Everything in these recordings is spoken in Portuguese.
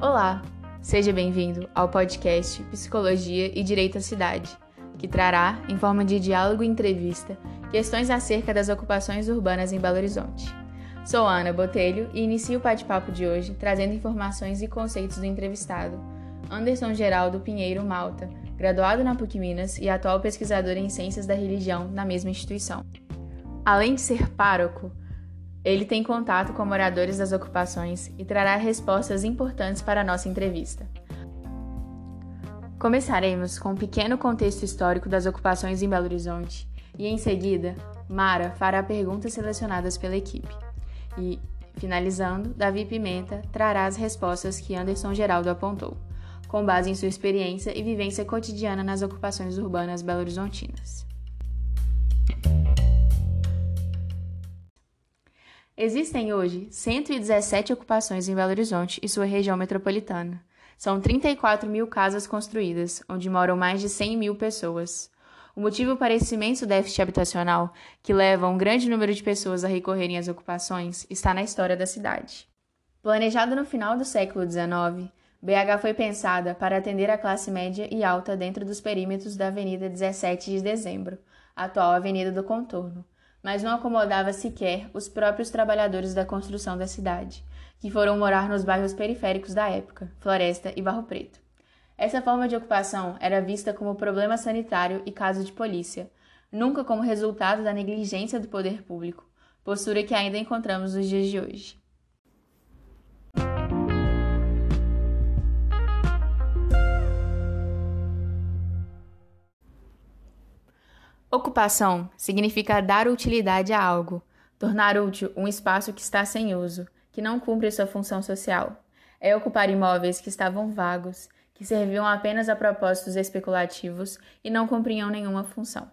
Olá, seja bem-vindo ao podcast Psicologia e Direito à Cidade, que trará, em forma de diálogo e entrevista, questões acerca das ocupações urbanas em Belo Horizonte. Sou Ana Botelho e inicio o bate-papo de hoje trazendo informações e conceitos do entrevistado, Anderson Geraldo Pinheiro Malta, graduado na PUC Minas e atual pesquisador em Ciências da Religião na mesma instituição. Além de ser pároco, ele tem contato com moradores das ocupações e trará respostas importantes para a nossa entrevista. Começaremos com um pequeno contexto histórico das ocupações em Belo Horizonte e, em seguida, Mara fará perguntas selecionadas pela equipe. E, finalizando, Davi Pimenta trará as respostas que Anderson Geraldo apontou, com base em sua experiência e vivência cotidiana nas ocupações urbanas belo-horizontinas. Existem hoje 117 ocupações em Belo Horizonte e sua região metropolitana. São 34 mil casas construídas, onde moram mais de 100 mil pessoas. O motivo para esse imenso déficit habitacional, que leva um grande número de pessoas a recorrerem às ocupações, está na história da cidade. Planejada no final do século XIX, BH foi pensada para atender a classe média e alta dentro dos perímetros da Avenida 17 de Dezembro, atual Avenida do Contorno, mas não acomodava sequer os próprios trabalhadores da construção da cidade, que foram morar nos bairros periféricos da época, Floresta e Barro Preto. Essa forma de ocupação era vista como problema sanitário e caso de polícia, nunca como resultado da negligência do poder público, postura que ainda encontramos nos dias de hoje. Ocupação significa dar utilidade a algo, tornar útil um espaço que está sem uso, que não cumpre sua função social. É ocupar imóveis que estavam vagos, que serviam apenas a propósitos especulativos e não cumpriam nenhuma função.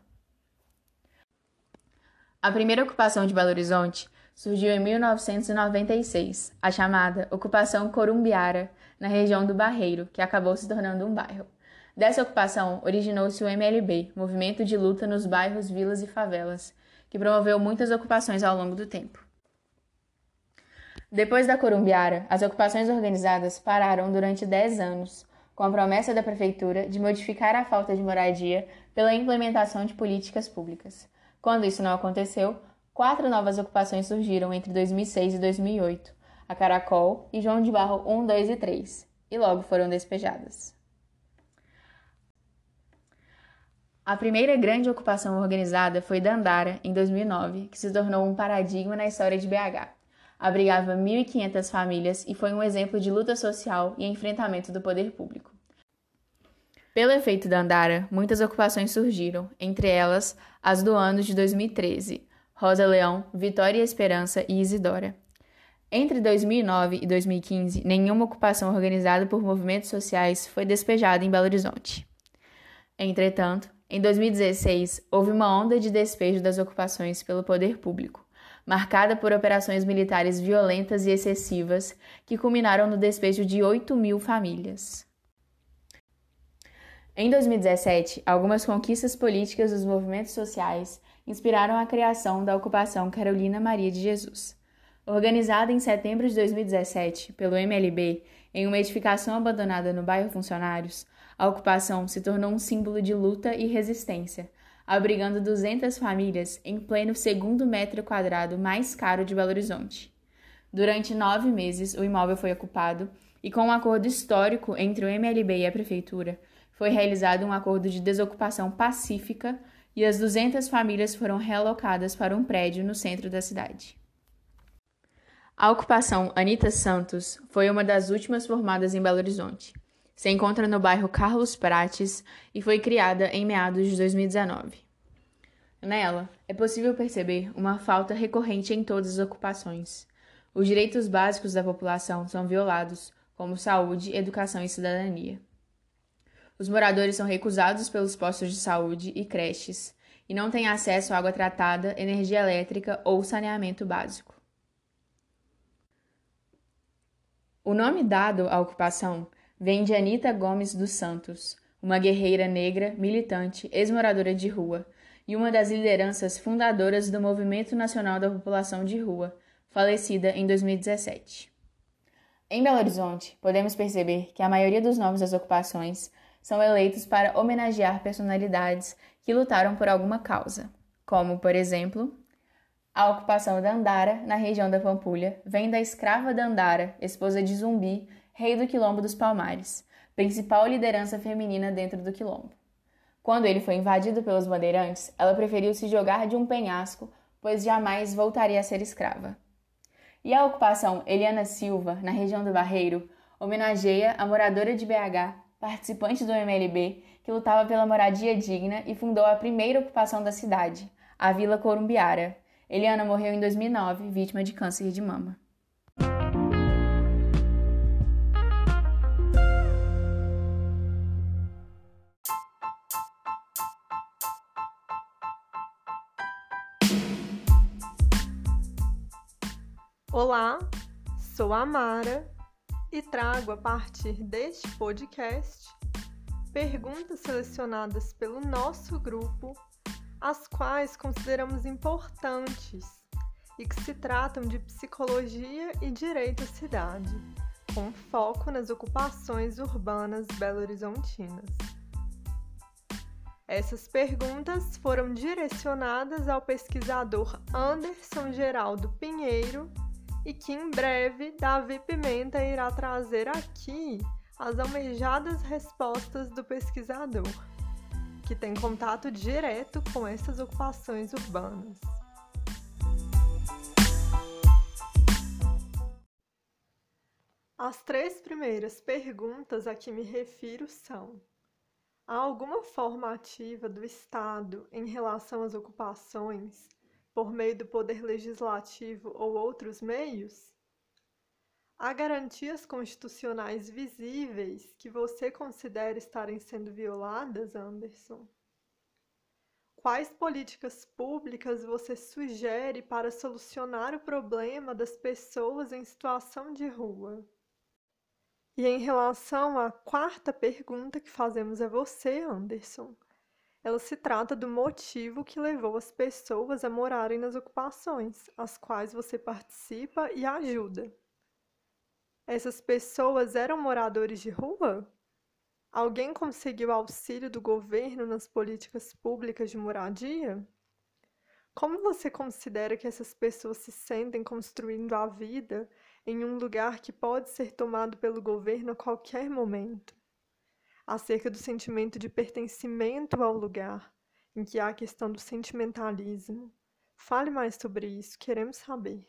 A primeira ocupação de Belo Horizonte surgiu em 1996, a chamada Ocupação Corumbiara, na região do Barreiro, que acabou se tornando um bairro. Dessa ocupação originou-se o MLB, Movimento de Luta nos Bairros, Vilas e Favelas, que promoveu muitas ocupações ao longo do tempo. Depois da Corumbiara, as ocupações organizadas pararam durante 10 anos, com a promessa da prefeitura de modificar a falta de moradia pela implementação de políticas públicas. Quando isso não aconteceu, quatro novas ocupações surgiram entre 2006 e 2008, a Caracol e João de Barro 1, 2 e 3, e logo foram despejadas. A primeira grande ocupação organizada foi Dandara, em 2009, que se tornou um paradigma na história de BH. Abrigava 1.500 famílias e foi um exemplo de luta social e enfrentamento do poder público. Pelo efeito Dandara, muitas ocupações surgiram, entre elas as do ano de 2013, Rosa Leão, Vitória e Esperança e Isidora. Entre 2009 e 2015, nenhuma ocupação organizada por movimentos sociais foi despejada em Belo Horizonte. Entretanto, em 2016, houve uma onda de despejo das ocupações pelo poder público, marcada por operações militares violentas e excessivas que culminaram no despejo de 8 mil famílias. Em 2017, algumas conquistas políticas dos movimentos sociais inspiraram a criação da ocupação Carolina Maria de Jesus. Organizada em setembro de 2017 pelo MLB em uma edificação abandonada no bairro Funcionários, a ocupação se tornou um símbolo de luta e resistência, abrigando 200 famílias em pleno segundo metro quadrado mais caro de Belo Horizonte. Durante nove meses, o imóvel foi ocupado e, com um acordo histórico entre o MLB e a Prefeitura, foi realizado um acordo de desocupação pacífica e as 200 famílias foram realocadas para um prédio no centro da cidade. A ocupação Anita Santos foi uma das últimas formadas em Belo Horizonte. Se encontra no bairro Carlos Prates e foi criada em meados de 2019. Nela, é possível perceber uma falta recorrente em todas as ocupações. Os direitos básicos da população são violados, como saúde, educação e cidadania. Os moradores são recusados pelos postos de saúde e creches e não têm acesso à água tratada, energia elétrica ou saneamento básico. O nome dado à ocupação vem de Anita Gomes dos Santos, uma guerreira negra, militante, ex-moradora de rua e uma das lideranças fundadoras do Movimento Nacional da População de Rua, falecida em 2017. Em Belo Horizonte, podemos perceber que a maioria dos nomes das ocupações são eleitos para homenagear personalidades que lutaram por alguma causa, como, por exemplo, a ocupação da Andara, na região da Pampulha, vem da escrava Dandara, esposa de Zumbi, rei do Quilombo dos Palmares, principal liderança feminina dentro do Quilombo. Quando ele foi invadido pelos bandeirantes, ela preferiu se jogar de um penhasco, pois jamais voltaria a ser escrava. E a ocupação Eliana Silva, na região do Barreiro, homenageia a moradora de BH, participante do MLB, que lutava pela moradia digna e fundou a primeira ocupação da cidade, a Vila Corumbiara. Eliana morreu em 2009, vítima de câncer de mama. Olá, sou a Mara e trago a partir deste podcast perguntas selecionadas pelo nosso grupo, as quais consideramos importantes e que se tratam de psicologia e direito à cidade, com foco nas ocupações urbanas belo-horizontinas. Essas perguntas foram direcionadas ao pesquisador Anderson Geraldo Pinheiro e que em breve Davi Pimenta irá trazer aqui as almejadas respostas do pesquisador, que tem contato direto com essas ocupações urbanas. As três primeiras perguntas a que me refiro são: há alguma forma ativa do Estado em relação às ocupações por meio do poder legislativo ou outros meios? Há garantias constitucionais visíveis que você considera estarem sendo violadas, Anderson? Quais políticas públicas você sugere para solucionar o problema das pessoas em situação de rua? E em relação à quarta pergunta que fazemos a você, Anderson, ela se trata do motivo que levou as pessoas a morarem nas ocupações, as quais você participa e ajuda. Essas pessoas eram moradores de rua? Alguém conseguiu auxílio do governo nas políticas públicas de moradia? Como você considera que essas pessoas se sentem construindo a vida em um lugar que pode ser tomado pelo governo a qualquer momento? Acerca do sentimento de pertencimento ao lugar, em que há a questão do sentimentalismo. Fale mais sobre isso, queremos saber.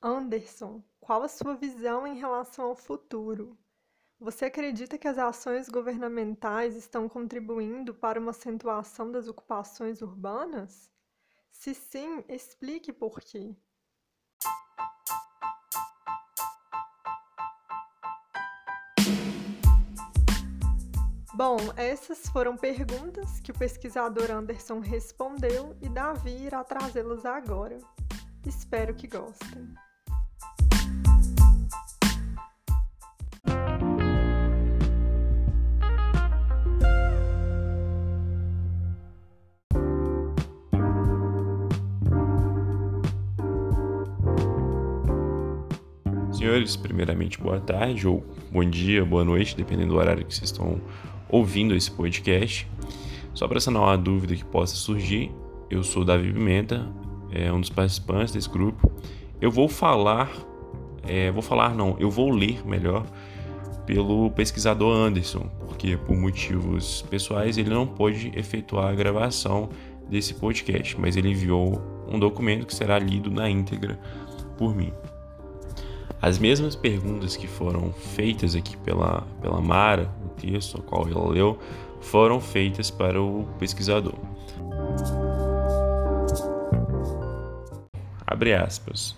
Anderson, qual a sua visão em relação ao futuro? Você acredita que as ações governamentais estão contribuindo para uma acentuação das ocupações urbanas? Se sim, explique por quê. Bom, essas foram perguntas que o pesquisador Anderson respondeu e Davi irá trazê-las agora. Espero que gostem. Senhores, primeiramente boa tarde ou bom dia, boa noite, dependendo do horário que vocês estão ouvindo esse podcast. Só para sanar uma dúvida que possa surgir, eu sou Davi Pimenta, é um dos participantes desse grupo. Eu vou falar, é, vou falar não, eu vou ler melhor pelo pesquisador Anderson, porque por motivos pessoais ele não pôde efetuar a gravação desse podcast, mas ele enviou um documento que será lido na íntegra por mim. As mesmas perguntas que foram feitas aqui pela, pela Mara, no texto ao qual ela leu, foram feitas para o pesquisador. Abre aspas.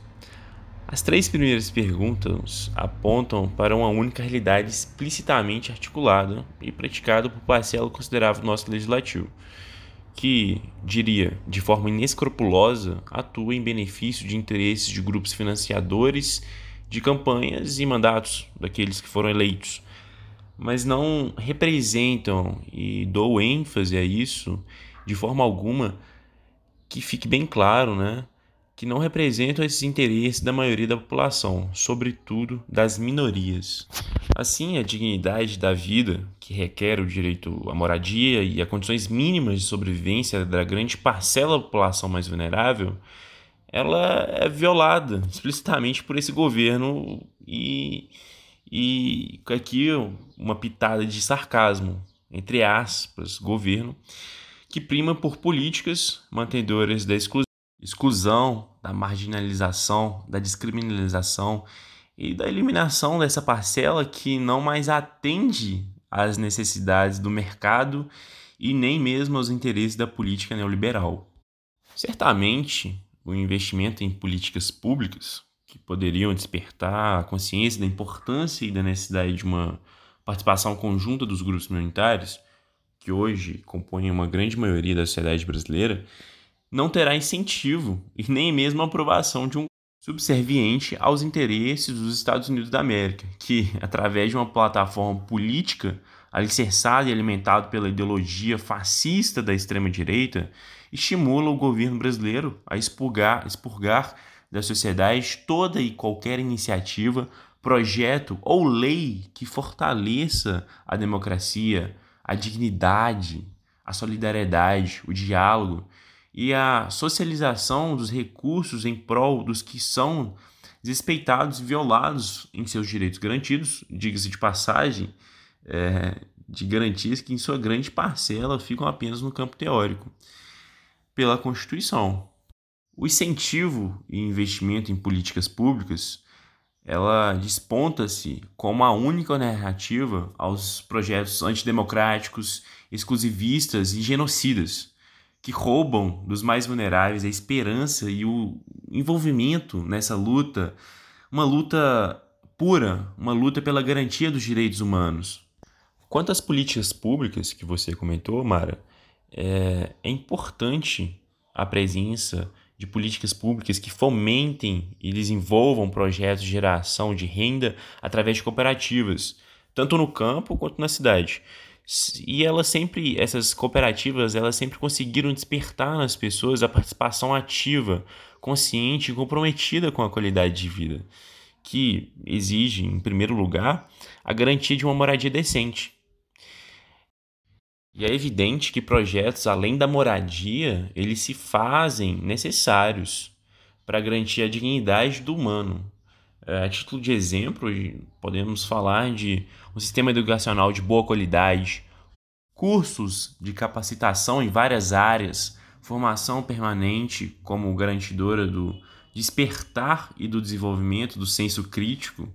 As três primeiras perguntas apontam para uma única realidade explicitamente articulada e praticada por parcela considerável do nosso legislativo, que, diria, de forma inescrupulosa, atua em benefício de interesses de grupos financiadores de campanhas e mandatos daqueles que foram eleitos, mas não representam e dou ênfase a isso de forma alguma que fique bem claro, né? que não representam esses interesses da maioria da população, sobretudo das minorias. Assim, a dignidade da vida, que requer o direito à moradia e a condições mínimas de sobrevivência da grande parcela da população mais vulnerável, ela é violada explicitamente por esse governo e, e aqui uma pitada de sarcasmo, entre aspas, governo, que prima por políticas mantedoras da exclusão da marginalização, da descriminalização e da eliminação dessa parcela que não mais atende às necessidades do mercado e nem mesmo aos interesses da política neoliberal. Certamente, o investimento em políticas públicas que poderiam despertar a consciência da importância e da necessidade de uma participação conjunta dos grupos minoritários, que hoje compõem uma grande maioria da sociedade brasileira, não terá incentivo e nem mesmo aprovação de um subserviente aos interesses dos Estados Unidos da América, que, através de uma plataforma política alicerçada e alimentada pela ideologia fascista da extrema-direita, estimula o governo brasileiro a expurgar, expurgar da sociedade toda e qualquer iniciativa, projeto ou lei que fortaleça a democracia, a dignidade, a solidariedade, o diálogo e a socialização dos recursos em prol dos que são desrespeitados e violados em seus direitos garantidos, diga-se de passagem, é, de garantias que em sua grande parcela ficam apenas no campo teórico, pela Constituição. O incentivo e investimento em políticas públicas, ela desponta-se como a única narrativa aos projetos antidemocráticos, exclusivistas e genocidas, que roubam dos mais vulneráveis a esperança e o envolvimento nessa luta, uma luta pura, uma luta pela garantia dos direitos humanos. Quanto às políticas públicas que você comentou, Mara, é, é importante a presença de políticas públicas que fomentem e desenvolvam projetos de geração de renda através de cooperativas, tanto no campo quanto na cidade. E elas sempre, essas cooperativas, elas sempre conseguiram despertar nas pessoas a participação ativa, consciente e comprometida com a qualidade de vida, que exige, em primeiro lugar, a garantia de uma moradia decente. E é evidente que projetos além da moradia, eles se fazem necessários para garantir a dignidade do humano. É, a título de exemplo, podemos falar de um sistema educacional de boa qualidade, cursos de capacitação em várias áreas, formação permanente como garantidora do despertar e do desenvolvimento do senso crítico,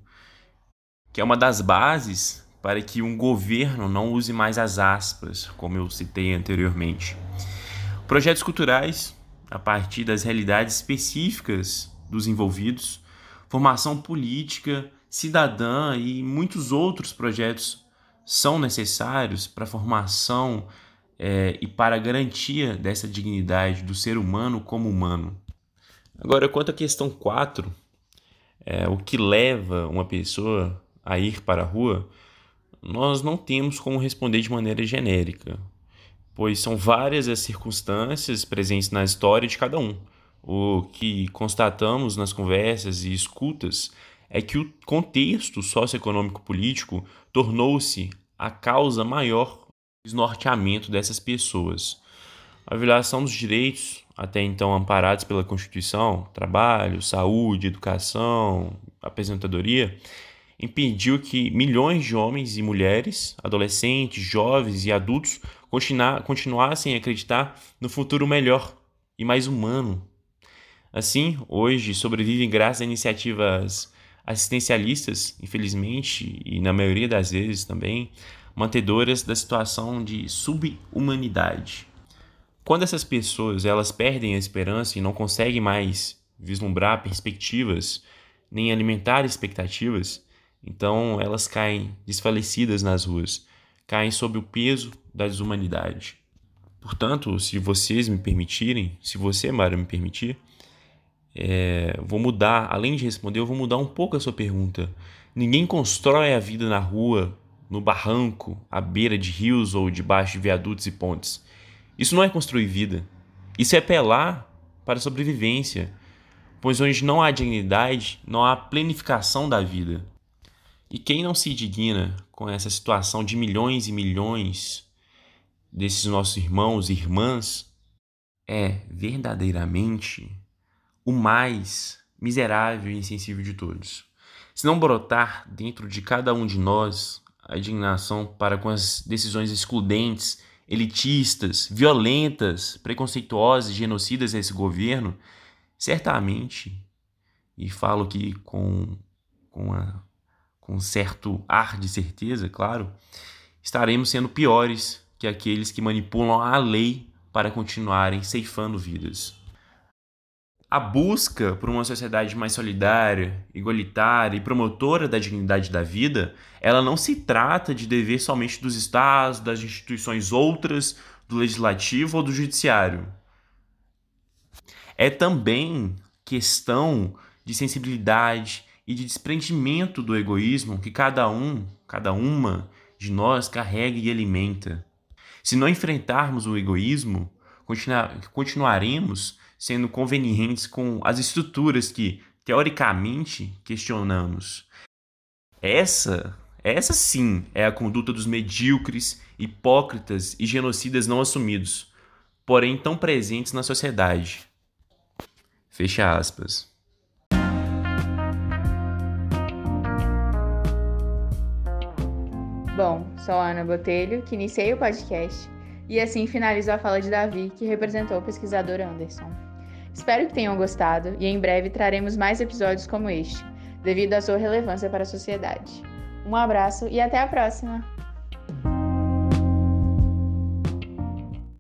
que é uma das bases para que um governo não use mais as aspas, como eu citei anteriormente. Projetos culturais, a partir das realidades específicas dos envolvidos, formação política, cidadã e muitos outros projetos são necessários para a formação é, e para a garantia dessa dignidade do ser humano como humano. Agora, quanto à questão 4, é, o que leva uma pessoa a ir para a rua, nós não temos como responder de maneira genérica, pois são várias as circunstâncias presentes na história de cada um. O que constatamos nas conversas e escutas é que o contexto socioeconômico político tornou-se a causa maior desnorteamento dessas pessoas. A violação dos direitos, até então amparados pela Constituição, trabalho, saúde, educação, apresentadoria, impediu que milhões de homens e mulheres, adolescentes, jovens e adultos continuassem a acreditar no futuro melhor e mais humano Assim, hoje sobrevivem graças a iniciativas assistencialistas, infelizmente, e na maioria das vezes também, mantedoras da situação de subhumanidade. Quando essas pessoas elas perdem a esperança e não conseguem mais vislumbrar perspectivas, nem alimentar expectativas, então elas caem desfalecidas nas ruas, caem sob o peso da desumanidade. Portanto, se vocês me permitirem, se você, Mara, me permitir, é, vou mudar, além de responder, eu vou mudar um pouco a sua pergunta. Ninguém constrói a vida na rua, no barranco, à beira de rios ou debaixo de viadutos e pontes. Isso não é construir vida. Isso é apelar para a sobrevivência, pois onde não há dignidade, não há planificação da vida. E quem não se digna com essa situação de milhões e milhões desses nossos irmãos e irmãs é verdadeiramente o mais miserável e insensível de todos. Se não brotar dentro de cada um de nós a indignação para com as decisões excludentes, elitistas, violentas, preconceituosas genocidas desse governo, certamente, e falo aqui com, com, a, com certo ar de certeza, claro, estaremos sendo piores que aqueles que manipulam a lei para continuarem ceifando vidas. A busca por uma sociedade mais solidária, igualitária e promotora da dignidade da vida, ela não se trata de dever somente dos estados, das instituições outras, do legislativo ou do judiciário. É também questão de sensibilidade e de desprendimento do egoísmo que cada um, cada uma de nós carrega e alimenta. Se não enfrentarmos o egoísmo, continuaremos sendo convenientes com as estruturas que, teoricamente, questionamos. Essa, essa sim é a conduta dos medíocres, hipócritas e genocidas não assumidos, porém tão presentes na sociedade. Fecha aspas. Bom, sou a Ana Botelho, que iniciei o podcast, e assim finalizo a fala de Davi, que representou o pesquisador Anderson. Espero que tenham gostado e em breve traremos mais episódios como este, devido à sua relevância para a sociedade. Um abraço e até a próxima!